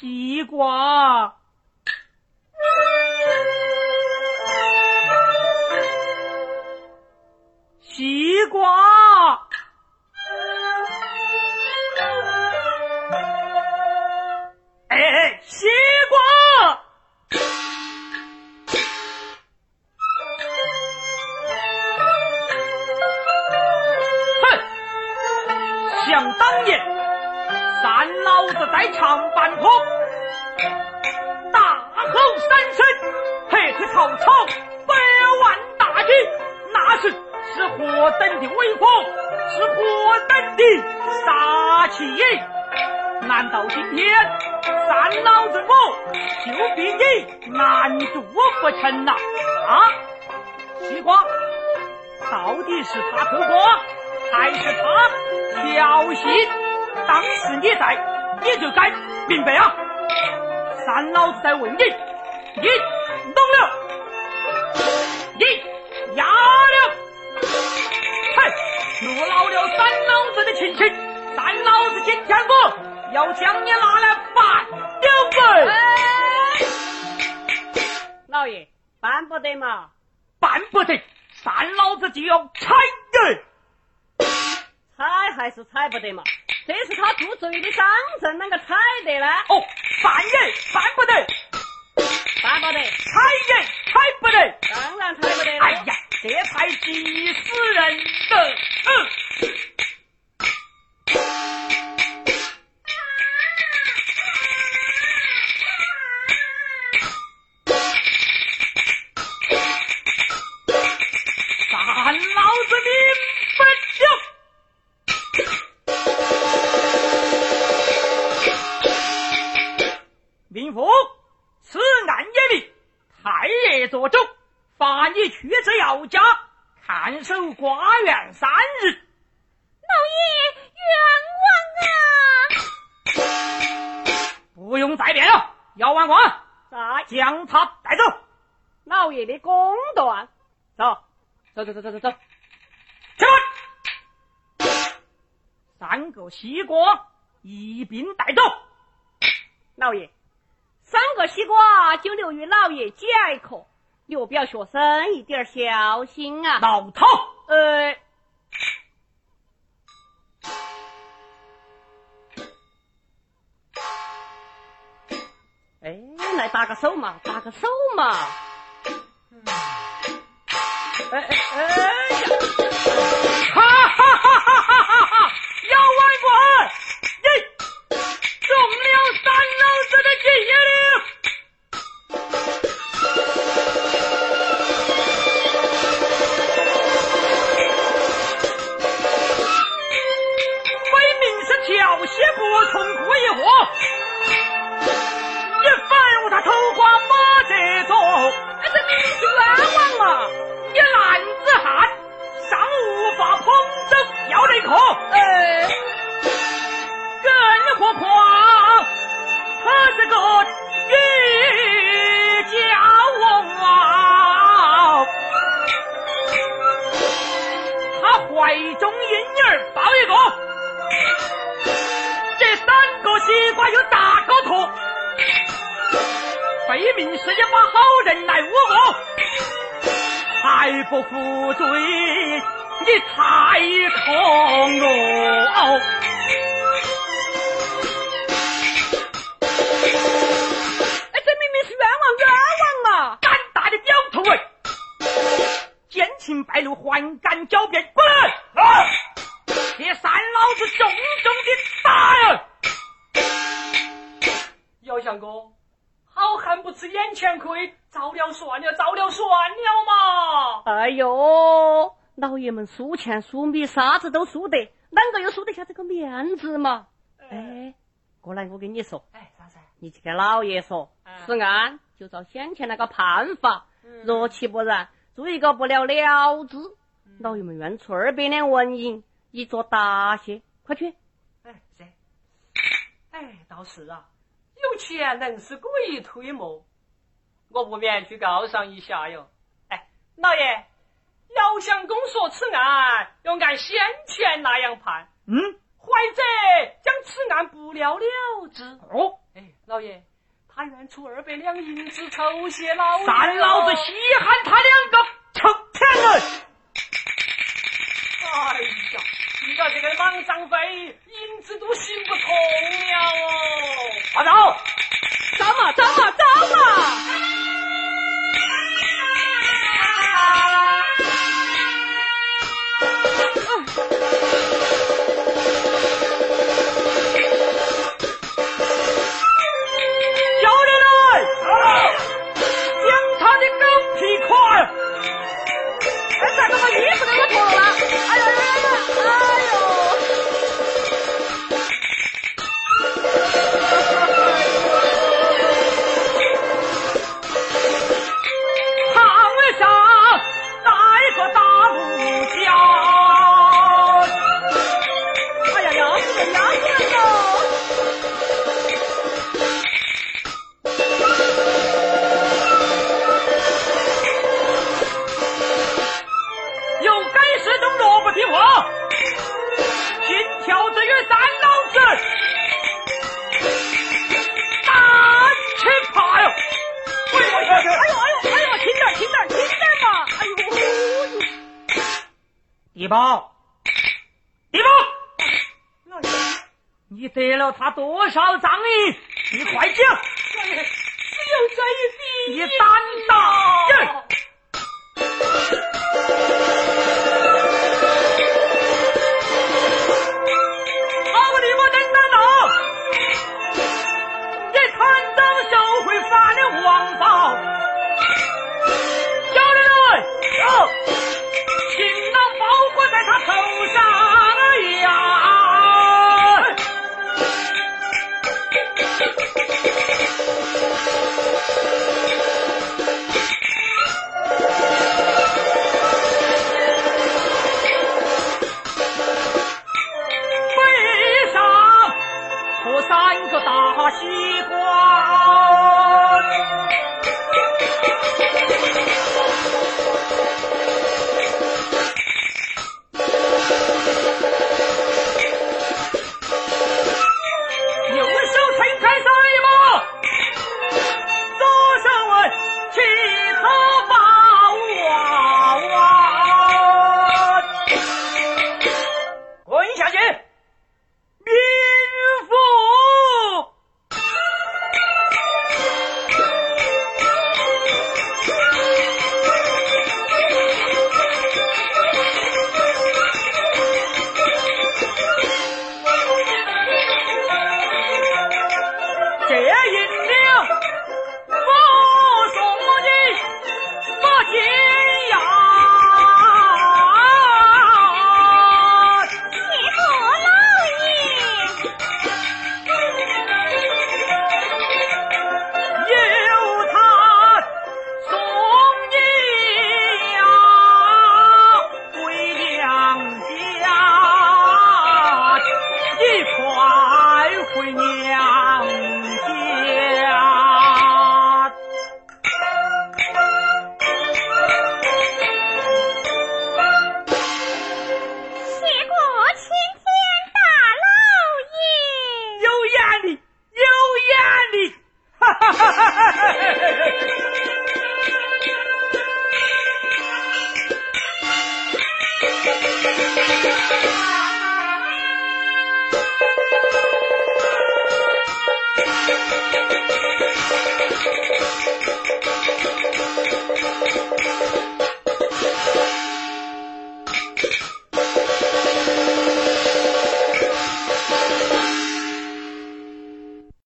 西瓜，西瓜。杀气！难道今天三老子我就比你难度不成呐？啊，西瓜，到底是他偷瓜，还是他挑衅？当时你在，你就该明白啊！三老子在问你，你懂了？你哑了？嘿，若恼了三老子的亲戚，三老子今天我。要将你拿来办掉本。老爷，办不得嘛，办不得，三老子就要踩人。踩还是踩不得嘛？这是他做贼的伤证，啷个踩得呢？哦，办人办不得，办不得，踩人踩不得，当然踩不得。哎呀，这才急死人的。嗯。走老爷的公断走走走走，起来！三个西瓜一并带走。老爷，三个西瓜就留于老爷解渴，刘表学生一点小心啊！老头，呃，哎，来打个手嘛，打个手嘛。哎哎哎从故意货，你反我他偷瓜马这种，那这是冤枉啊！一男子汉尚无法碰正要得可，哎，更何况他是个分明是一把好人来污我。还不服罪，你太空了！哎，这明明是冤枉冤枉啊！胆大的表头哎，奸情败露，还敢狡辩？滚！不吃眼前亏。遭了算了，遭了算了嘛！哎呦，老爷们输钱输米，啥子都输得，啷个又输得下这个面子嘛？哎，过来，我跟你说，哎，啥子？你去给老爷说，此案就照先前那个判法，若其不然，做一个不了了之。老爷们愿出二百两纹银以作答谢，快去！哎，是。哎，倒是啊，有钱能使鬼推磨。我不免去告上一下哟。哎，老爷，姚相公说此案要按先前那样判。嗯，或者将此案不了了之。哦，哎，老爷，他愿出二百两银子酬谢老爷。三老子稀罕他两个臭天人！哎呀，你个这个莽张飞，地保，地保，老爷，你得了他多少赃银？你快讲！老爷，只有这一笔。你胆大！有三个大西瓜。